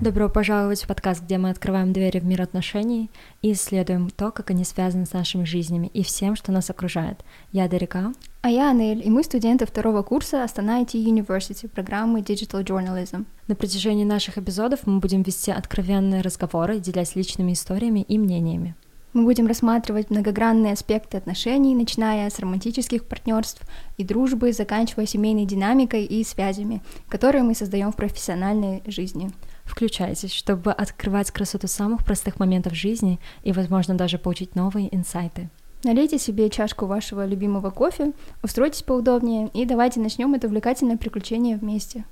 Добро пожаловать в подкаст, где мы открываем двери в мир отношений и исследуем то, как они связаны с нашими жизнями и всем, что нас окружает. Я Дарика. А я Анель, и мы студенты второго курса Астана IT University программы Digital Journalism. На протяжении наших эпизодов мы будем вести откровенные разговоры, делясь личными историями и мнениями. Мы будем рассматривать многогранные аспекты отношений, начиная с романтических партнерств и дружбы, заканчивая семейной динамикой и связями, которые мы создаем в профессиональной жизни. Включайтесь, чтобы открывать красоту самых простых моментов жизни и, возможно, даже получить новые инсайты. Налейте себе чашку вашего любимого кофе, устройтесь поудобнее и давайте начнем это увлекательное приключение вместе.